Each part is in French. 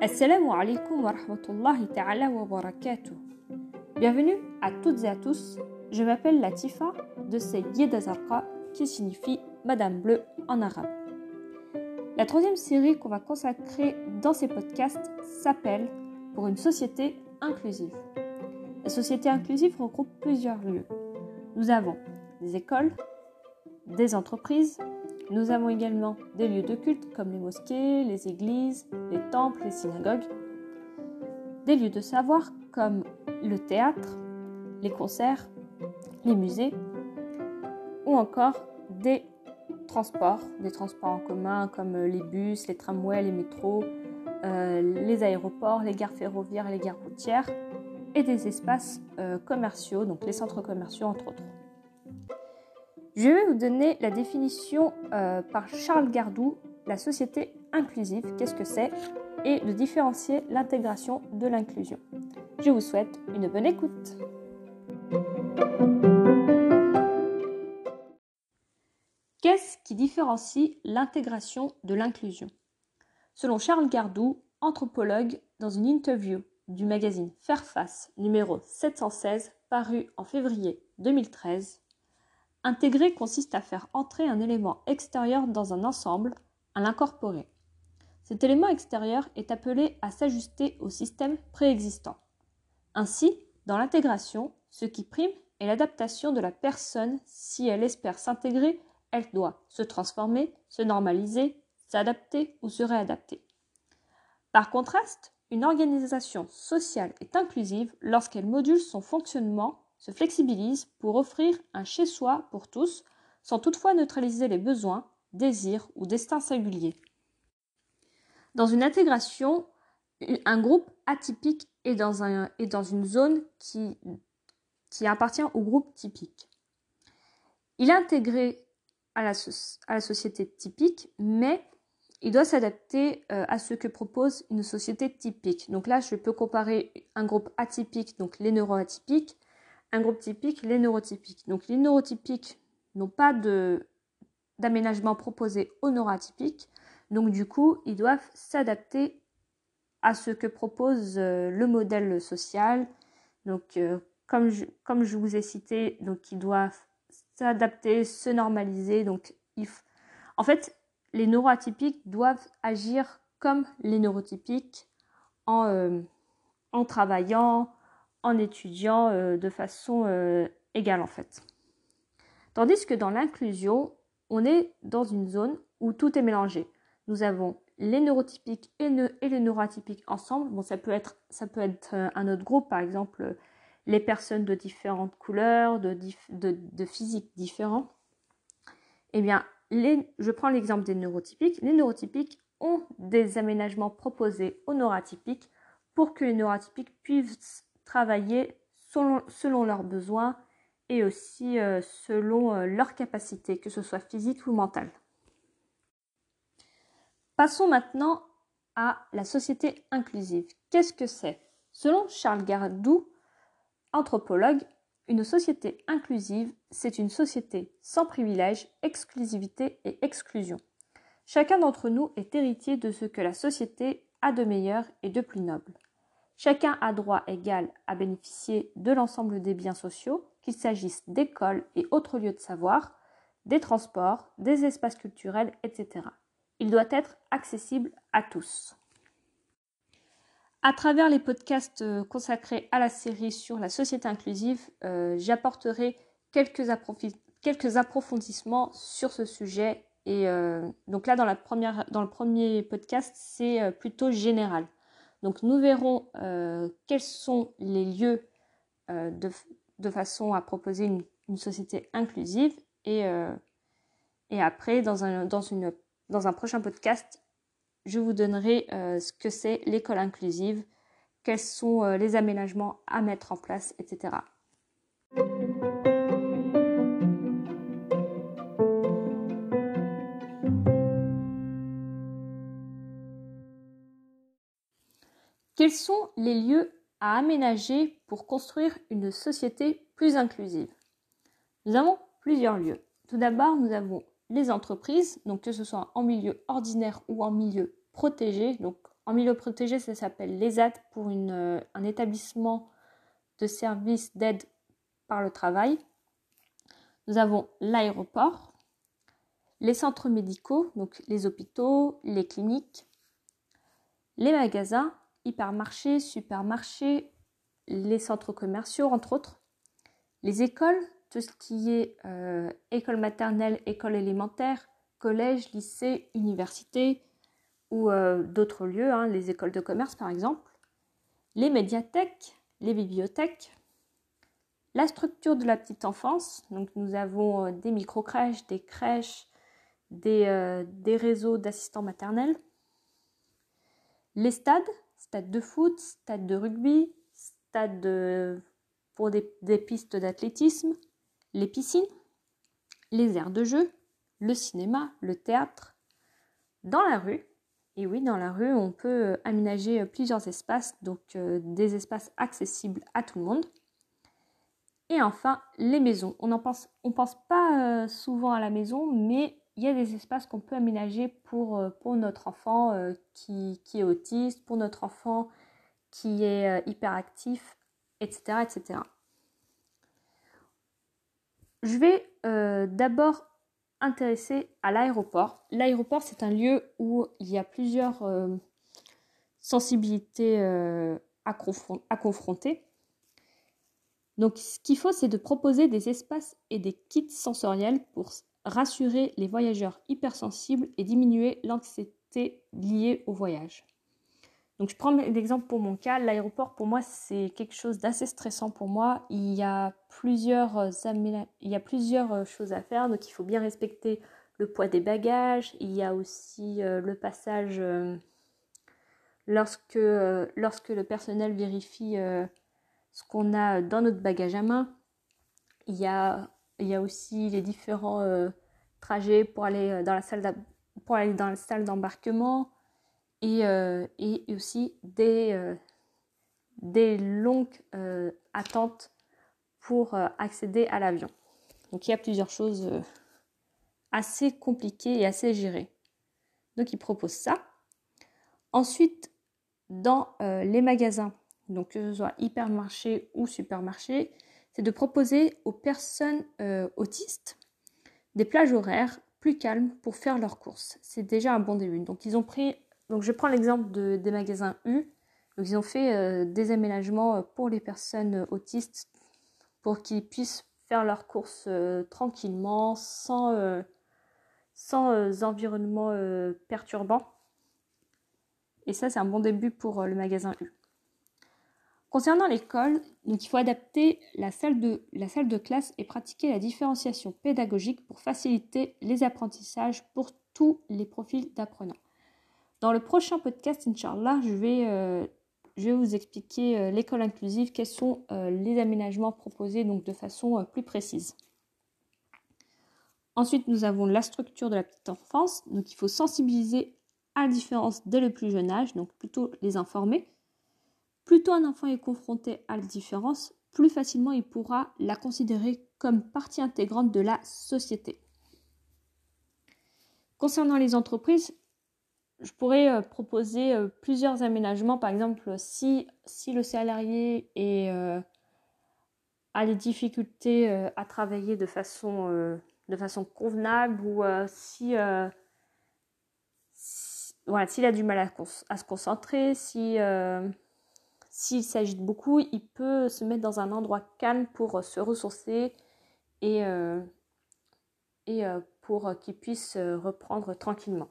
Assalamu alaikum wa rahmatullahi ta'ala wa barakatuh. Bienvenue à toutes et à tous. Je m'appelle Latifa de Sayyid Azarqa qui signifie Madame Bleue en arabe. La troisième série qu'on va consacrer dans ces podcasts s'appelle Pour une société inclusive. La société inclusive regroupe plusieurs lieux. Nous avons des écoles, des entreprises, nous avons également des lieux de culte comme les mosquées, les églises, les temples, les synagogues, des lieux de savoir comme le théâtre, les concerts, les musées, ou encore des transports, des transports en commun comme les bus, les tramways, les métros, euh, les aéroports, les gares ferroviaires les gares routières, et des espaces euh, commerciaux, donc les centres commerciaux entre autres. Je vais vous donner la définition euh, par Charles Gardou, la société inclusive, qu'est-ce que c'est, et de différencier l'intégration de l'inclusion. Je vous souhaite une bonne écoute. Qu'est-ce qui différencie l'intégration de l'inclusion? Selon Charles Gardou, anthropologue, dans une interview du magazine Fairface numéro 716 paru en février 2013, Intégrer consiste à faire entrer un élément extérieur dans un ensemble, à l'incorporer. Cet élément extérieur est appelé à s'ajuster au système préexistant. Ainsi, dans l'intégration, ce qui prime est l'adaptation de la personne. Si elle espère s'intégrer, elle doit se transformer, se normaliser, s'adapter ou se réadapter. Par contraste, une organisation sociale est inclusive lorsqu'elle module son fonctionnement se flexibilise pour offrir un chez-soi pour tous, sans toutefois neutraliser les besoins, désirs ou destins singuliers. Dans une intégration, un groupe atypique est dans, une zone qui, appartient au groupe typique. Il est intégré à la, à la société typique, mais il doit s'adapter euh, à ce que propose une société typique. Donc là, je peux comparer un groupe atypique, donc les neuroatypiques, un groupe typique, les neurotypiques. Donc les neurotypiques n'ont pas d'aménagement proposé aux neuroatypiques. Donc du coup, ils doivent s'adapter à ce que propose euh, le modèle social. Donc euh, comme, je, comme je vous ai cité, donc ils doivent s'adapter, se normaliser. Donc en fait, les neuroatypiques doivent agir comme les neurotypiques en, euh, en travaillant, en étudiant euh, de façon euh, égale en fait. Tandis que dans l'inclusion, on est dans une zone où tout est mélangé. Nous avons les neurotypiques et, les neuroatypiques ensemble. Bon, ça peut être, ça peut être euh, un autre groupe, par exemple les personnes de différentes couleurs, de, de, physiques différents. Eh bien, je prends l'exemple des neurotypiques. Les neurotypiques ont des aménagements proposés aux neuroatypiques pour que les neuroatypiques puissent travailler selon, leurs besoins et aussi euh, selon euh, leurs capacités, que ce soit physique ou mentale. Passons maintenant à la société inclusive. Qu'est-ce que c'est? Selon Charles Gardou, anthropologue, une société inclusive, c'est une société sans privilèges, exclusivité et exclusion. Chacun d'entre nous est héritier de ce que la société a de meilleur et de plus noble. Chacun a droit égal à bénéficier de l'ensemble des biens sociaux, qu'il s'agisse d'écoles et autres lieux de savoir, des transports, des espaces culturels, etc. Il doit être accessible à tous. À travers les podcasts euh, consacrés à la série sur la société inclusive, euh, j'apporterai quelques, approfondissements sur ce sujet. Et euh, donc là, dans, le premier podcast, c'est plutôt général. Donc nous verrons euh, quels sont les lieux euh, de, façon à proposer une, société inclusive et, euh, après dans un prochain podcast je vous donnerai ce que c'est l'école inclusive, quels sont les aménagements à mettre en place, etc. Quels sont les lieux à aménager pour construire une société plus inclusive? Nous avons plusieurs lieux. Tout d'abord, nous avons les entreprises, donc que ce soit en milieu ordinaire ou en milieu protégé. Donc en milieu protégé, ça s'appelle l'ESAD pour une, un établissement de services d'aide par le travail. Nous avons l'aéroport, les centres médicaux, donc les hôpitaux, les cliniques, les magasins, hypermarchés, supermarchés, les centres commerciaux, entre autres, les écoles, tout ce qui est euh, école maternelle, école élémentaire, collège, lycée, université ou euh, d'autres lieux, hein, les écoles de commerce par exemple, les médiathèques, les bibliothèques, la structure de la petite enfance. Donc nous avons euh, des micro-crèches, des crèches, des, des réseaux d'assistants maternels, les stades, stade de foot, stade de rugby, stade pour des, pistes d'athlétisme, les piscines, les aires de jeu, le cinéma, le théâtre, dans la rue. Et oui, dans la rue, on peut aménager plusieurs espaces, donc euh, des espaces accessibles à tout le monde. Et enfin, les maisons. On ne pense, pense pas euh, souvent à la maison, mais il y a des espaces qu'on peut aménager pour, euh, pour notre enfant qui, qui, est autiste, pour notre enfant qui est euh, hyperactif, etc. etc. Je vais euh, d'abord intéresser à l'aéroport. L'aéroport, c'est un lieu où il y a plusieurs euh, sensibilités à, confronter. Donc, ce qu'il faut, c'est de proposer des espaces et des kits sensoriels pour rassurer les voyageurs hypersensibles et diminuer l'anxiété liée au voyage. Donc je prends l'exemple pour mon cas, l'aéroport pour moi c'est quelque chose d'assez stressant pour moi. Il y a plusieurs euh, il y a plusieurs euh, choses à faire, donc il faut bien respecter le poids des bagages. Il y a aussi euh, le passage lorsque, lorsque le personnel vérifie ce qu'on a dans notre bagage à main. Il y a, il y a aussi les différents trajets pour aller dans la salle pour aller dans la salle d'embarquement. Euh, et, aussi des, euh, longues euh, attentes pour accéder à l'avion. Donc il y a plusieurs choses assez compliquées et assez gérées. Donc il propose ça. Ensuite, dans les magasins, donc que ce soit hypermarché ou supermarché, c'est de proposer aux personnes autistes des plages horaires plus calmes pour faire leurs courses. C'est déjà un bon début. Donc ils ont pris donc je prends l'exemple des magasins U. Donc ils ont fait euh, des aménagements euh, pour les personnes euh, autistes pour qu'ils puissent faire leurs courses tranquillement, sans, sans environnement perturbant. Et ça, c'est un bon début pour le magasin U. Concernant l'école, il faut adapter la salle, de, la salle de classe et pratiquer la différenciation pédagogique pour faciliter les apprentissages pour tous les profils d'apprenants. Dans le prochain podcast, Inch'Allah, je vais, euh, je vais vous expliquer euh, l'école inclusive, quels sont euh, les aménagements proposés donc de façon plus précise. Ensuite, nous avons la structure de la petite enfance. Donc, il faut sensibiliser à la différence dès le plus jeune âge, donc plutôt les informer. Plutôt un enfant est confronté à la différence, plus facilement il pourra la considérer comme partie intégrante de la société. Concernant les entreprises, je pourrais euh, proposer euh, plusieurs aménagements. Par exemple, si, le salarié euh, a les difficultés à travailler de façon, convenable ou si, s'il a du mal à, se concentrer, si, s'il s'agite beaucoup, il peut se mettre dans un endroit calme pour se ressourcer et, et pour qu'il puisse reprendre tranquillement.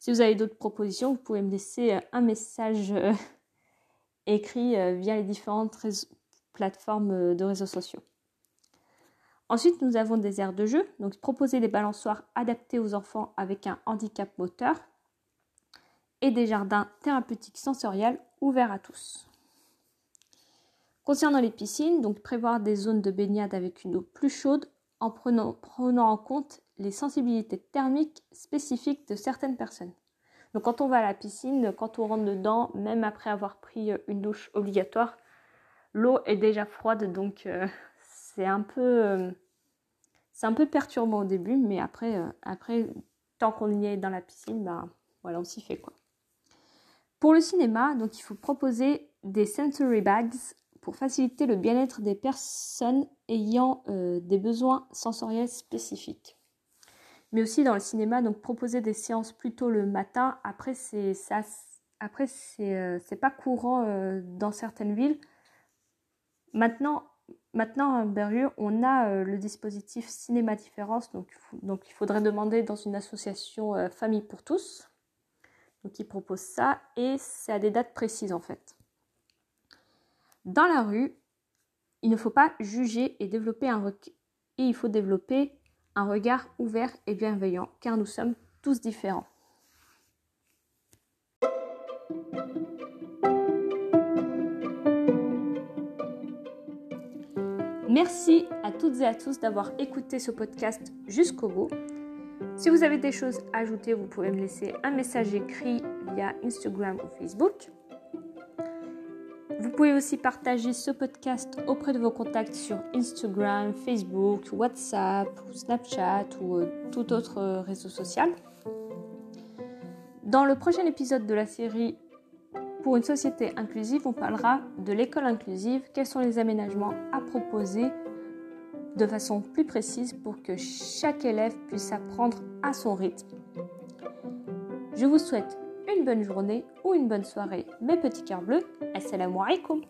Si vous avez d'autres propositions, vous pouvez me laisser euh, un message euh, écrit euh, via les différentes plateformes de réseaux sociaux. Ensuite, nous avons des aires de jeu, donc proposer des balançoires adaptés aux enfants avec un handicap moteur et des jardins thérapeutiques sensoriels ouverts à tous. Concernant les piscines, donc prévoir des zones de baignade avec une eau plus chaude en prenant, en compte les sensibilités thermiques spécifiques de certaines personnes. Donc quand on va à la piscine, quand on rentre dedans, même après avoir pris euh, une douche obligatoire, l'eau est déjà froide, donc euh, c'est un peu, euh, C'est un peu perturbant au début, mais après, après tant qu'on y est dans la piscine, ben voilà, on s'y fait quoi. Pour le cinéma, donc il faut proposer des sensory bags pour faciliter le bien-être des personnes ayant euh, des besoins sensoriels spécifiques. Mais aussi dans le cinéma, donc proposer des séances plutôt le matin. Après, c'est ça, après c'est euh, pas courant euh, dans certaines villes. Maintenant, maintenant à Berrieux, on a le dispositif cinéma différence, donc, donc il faudrait demander dans une association Famille pour tous. Donc ils proposent ça et c'est à des dates précises en fait. Dans la rue, il ne faut pas juger et développer un et il faut développer un regard ouvert et bienveillant car nous sommes tous différents. Merci à toutes et à tous d'avoir écouté ce podcast jusqu'au bout. Si vous avez des choses à ajouter, vous pouvez me laisser un message écrit via Instagram ou Facebook. Vous pouvez aussi partager ce podcast auprès de vos contacts sur Instagram, Facebook, WhatsApp, Snapchat ou euh, tout autre euh, réseau social. Dans le prochain épisode de la série Pour une société inclusive, on parlera de l'école inclusive, quels sont les aménagements à proposer de façon plus précise pour que chaque élève puisse apprendre à son rythme. Je vous souhaite une bonne journée ou une bonne soirée, mes petits cœurs bleus. Assalamu alaikum